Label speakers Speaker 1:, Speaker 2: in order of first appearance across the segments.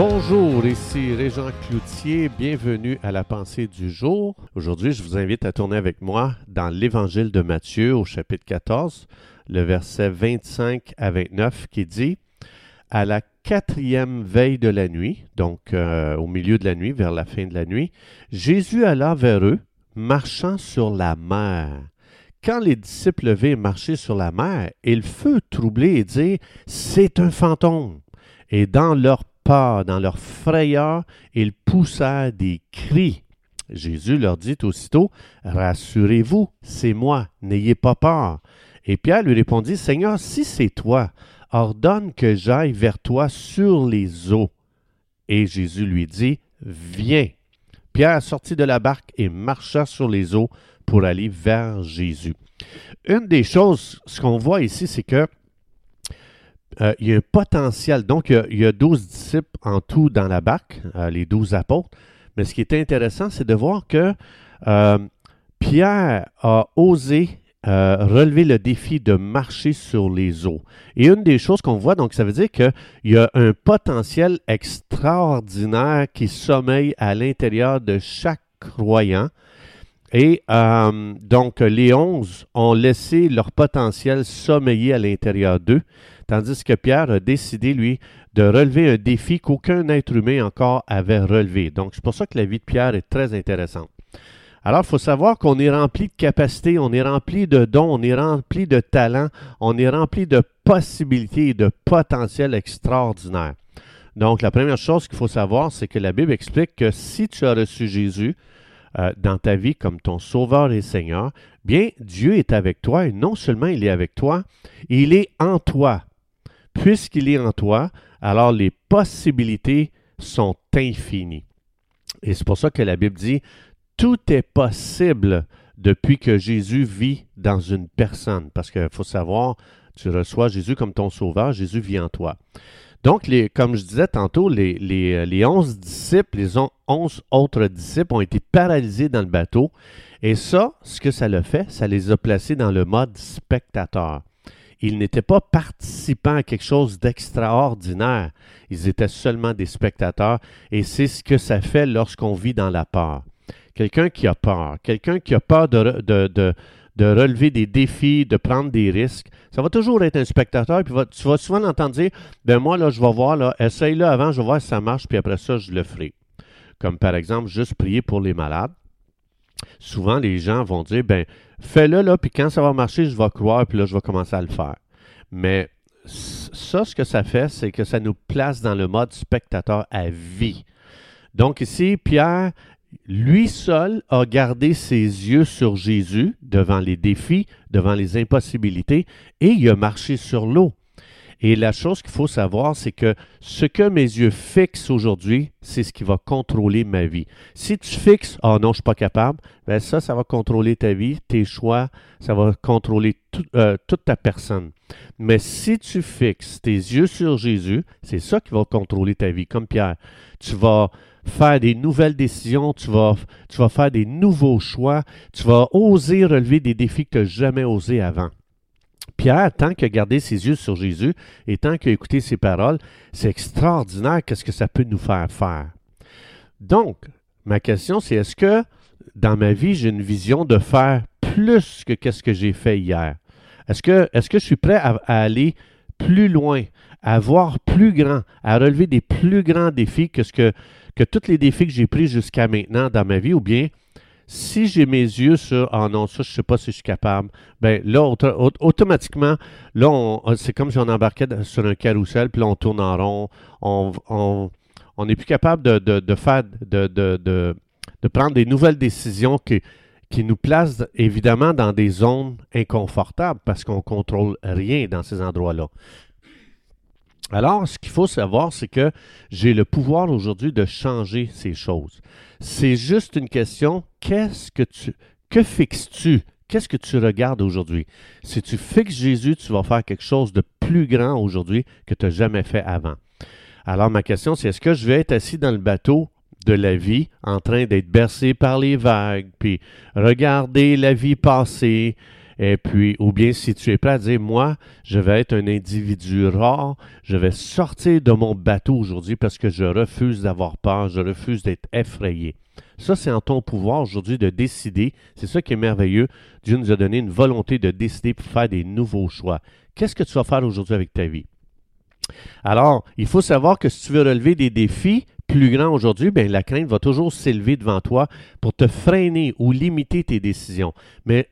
Speaker 1: Bonjour, ici Régent Cloutier, bienvenue à la pensée du jour. Aujourd'hui, je vous invite à tourner avec moi dans l'Évangile de Matthieu au chapitre 14, le verset 25 à 29 qui dit À la quatrième veille de la nuit, donc euh, au milieu de la nuit, vers la fin de la nuit, Jésus alla vers eux, marchant sur la mer. Quand les disciples virent marcher sur la mer, ils furent troublés et dirent C'est un fantôme. Et dans leur dans leur frayeur, ils poussèrent des cris. Jésus leur dit aussitôt, Rassurez-vous, c'est moi, n'ayez pas peur. Et Pierre lui répondit, Seigneur, si c'est toi, ordonne que j'aille vers toi sur les eaux. Et Jésus lui dit, Viens. Pierre sortit de la barque et marcha sur les eaux pour aller vers Jésus. Une des choses, ce qu'on voit ici, c'est que euh, il y a un potentiel. Donc, il y, a, 12 disciples en tout dans la barque, euh, les 12 apôtres. Mais ce qui est intéressant, c'est de voir que euh, Pierre a osé relever le défi de marcher sur les eaux. Et une des choses qu'on voit, donc, ça veut dire qu'il y a un potentiel extraordinaire qui sommeille à l'intérieur de chaque croyant. Et donc, les onze ont laissé leur potentiel sommeiller à l'intérieur d'eux tandis que Pierre a décidé, lui, de relever un défi qu'aucun être humain encore avait relevé. Donc, c'est pour ça que la vie de Pierre est très intéressante. Alors, il faut savoir qu'on est rempli de capacités, on est rempli de dons, on est rempli de talents, on est rempli de possibilités et de potentiel extraordinaire. Donc, la première chose qu'il faut savoir, c'est que la Bible explique que si tu as reçu Jésus euh, dans ta vie comme ton Sauveur et Seigneur, bien, Dieu est avec toi et non seulement il est avec toi, il est en toi puisqu'il est en toi, alors les possibilités sont infinies. Et c'est pour ça que la Bible dit, tout est possible depuis que Jésus vit dans une personne. Parce qu'il faut savoir, tu reçois Jésus comme ton sauveur, Jésus vit en toi. Donc, comme je disais tantôt, les, les, les 11 disciples, les onze autres disciples ont été paralysés dans le bateau. Et ça, ce que ça le fait, ça les a placés dans le mode spectateur. Ils n'étaient pas participants à quelque chose d'extraordinaire. Ils étaient seulement des spectateurs et c'est ce que ça fait lorsqu'on vit dans la peur. Quelqu'un qui a peur, quelqu'un qui a peur de, relever des défis, de prendre des risques, ça va toujours être un spectateur. Puis tu vas souvent l'entendre dire Ben moi, là, je vais voir, là, essaye-le avant, je vais voir si ça marche, puis après ça, je le ferai. Comme par exemple, juste prier pour les malades. Souvent, les gens vont dire Ben, fais-le là, puis quand ça va marcher, je vais croire, puis là, je vais commencer à le faire. Mais ça, ce que ça fait, c'est que ça nous place dans le mode spectateur à vie. Donc ici, Pierre, lui seul, a gardé ses yeux sur Jésus devant les défis, devant les impossibilités, et il a marché sur l'eau. Et la chose qu'il faut savoir, c'est que ce que mes yeux fixent aujourd'hui, c'est ce qui va contrôler ma vie. Si tu fixes, oh non, je ne suis pas capable, ben ça, ça va contrôler ta vie, tes choix, ça va contrôler euh, toute ta personne. Mais si tu fixes tes yeux sur Jésus, c'est ça qui va contrôler ta vie, comme Pierre. Tu vas faire des nouvelles décisions, tu vas, tu vas faire des nouveaux choix, tu vas oser relever des défis que tu n'as jamais osé avant. Pierre, tant qu'il a gardé ses yeux sur Jésus et tant qu'il a écouté ses paroles, c'est extraordinaire qu'est-ce que ça peut nous faire faire. Donc, ma question, c'est est-ce que dans ma vie, j'ai une vision de faire plus que qu'est-ce que j'ai fait hier? Est-ce que, je suis prêt à, aller plus loin, à voir plus grand, à relever des plus grands défis que, ce que, que tous les défis que j'ai pris jusqu'à maintenant dans ma vie, ou bien si j'ai mes yeux sur Ah non, ça, je ne sais pas si je suis capable, ben là, automatiquement, là, c'est comme si on embarquait sur un carrousel, puis là, on tourne en rond. On n'est plus capable de, faire de, de, prendre des nouvelles décisions qui, qui nous placent évidemment dans des zones inconfortables parce qu'on ne contrôle rien dans ces endroits-là. Alors, ce qu'il faut savoir, c'est que j'ai le pouvoir aujourd'hui de changer ces choses. C'est juste une question, qu'est-ce que tu, que fixes-tu? Qu'est-ce que tu regardes aujourd'hui? Si tu fixes Jésus, tu vas faire quelque chose de plus grand aujourd'hui que tu n'as jamais fait avant. Alors, ma question, c'est est-ce que je vais être assis dans le bateau de la vie, en train d'être bercé par les vagues, puis regarder la vie passer, Et puis, ou bien si tu es prêt à dire, moi, je vais être un individu rare, je vais sortir de mon bateau aujourd'hui parce que je refuse d'avoir peur, je refuse d'être effrayé. Ça, c'est en ton pouvoir aujourd'hui de décider. C'est ça qui est merveilleux. Dieu nous a donné une volonté de décider pour faire des nouveaux choix. Qu'est-ce que tu vas faire aujourd'hui avec ta vie? Alors, il faut savoir que si tu veux relever des défis plus grands aujourd'hui, bien, la crainte va toujours s'élever devant toi pour te freiner ou limiter tes décisions. Mais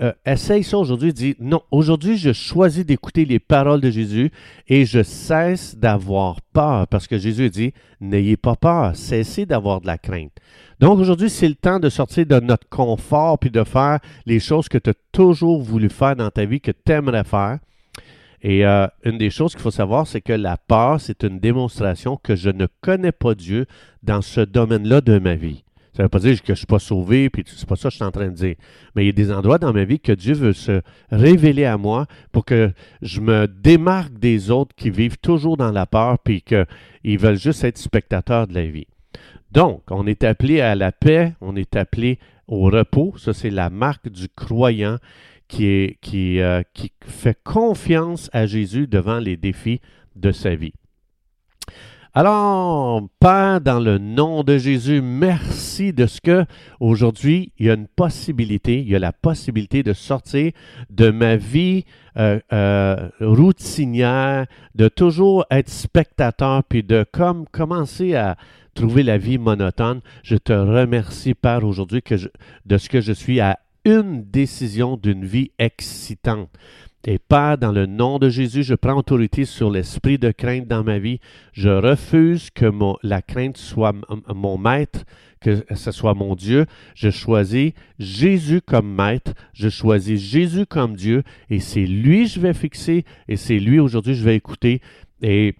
Speaker 1: euh, essaye ça aujourd'hui, dis non, aujourd'hui je choisis d'écouter les paroles de Jésus et je cesse d'avoir peur parce que Jésus dit n'ayez pas peur, cessez d'avoir de la crainte. Donc aujourd'hui, c'est le temps de sortir de notre confort puis de faire les choses que tu as toujours voulu faire dans ta vie, que tu aimerais faire. Et euh, une des choses qu'il faut savoir, c'est que la peur, c'est une démonstration que je ne connais pas Dieu dans ce domaine-là de ma vie. Ça ne veut pas dire que je ne suis pas sauvé, puis c'est pas ça que je suis en train de dire. Mais il y a des endroits dans ma vie que Dieu veut se révéler à moi pour que je me démarque des autres qui vivent toujours dans la peur, puis qu'ils veulent juste être spectateurs de la vie. Donc, on est appelé à la paix, on est appelé au repos. Ça, c'est la marque du croyant qui, euh, qui fait confiance à Jésus devant les défis de sa vie. Alors, Père, dans le nom de Jésus, merci de ce que aujourd'hui, il y a une possibilité, il y a la possibilité de sortir de ma vie euh, euh, routinière, de toujours être spectateur, puis de comme commencer à trouver la vie monotone. Je te remercie, Père, aujourd'hui de ce que je suis à une décision d'une vie excitante. Et Père, dans le nom de Jésus, je prends autorité sur l'esprit de crainte dans ma vie. Je refuse que la crainte soit mon maître, que ce soit mon Dieu. Je choisis Jésus comme maître. Je choisis Jésus comme Dieu. Et c'est lui que je vais fixer. Et c'est lui aujourd'hui je vais écouter. Et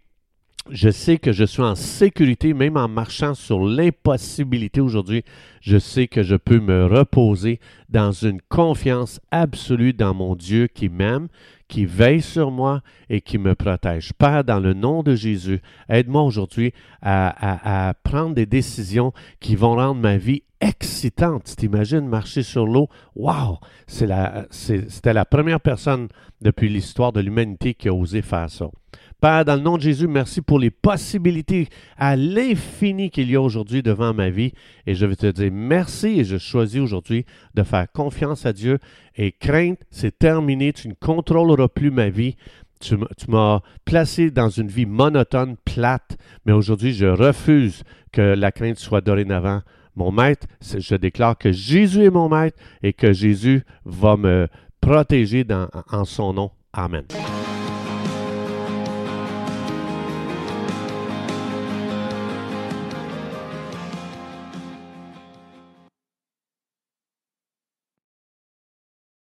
Speaker 1: je sais que je suis en sécurité, même en marchant sur l'impossibilité aujourd'hui. Je sais que je peux me reposer dans une confiance absolue dans mon Dieu qui m'aime, qui veille sur moi et qui me protège. Père, dans le nom de Jésus, aide-moi aujourd'hui à, prendre des décisions qui vont rendre ma vie excitante. T'imagines marcher sur l'eau? Wow! C'était la première personne depuis l'histoire de l'humanité qui a osé faire ça. Père, dans le nom de Jésus, merci pour les possibilités à l'infini qu'il y a aujourd'hui devant ma vie. Et je vais te dire merci et je choisis aujourd'hui de faire confiance à Dieu. Et crainte, c'est terminé. Tu ne contrôleras plus ma vie. Tu m'as placé dans une vie monotone, plate, mais aujourd'hui, je refuse que la crainte soit dorénavant mon maître. Je déclare que Jésus est mon maître et que Jésus va me protéger en son nom. Amen.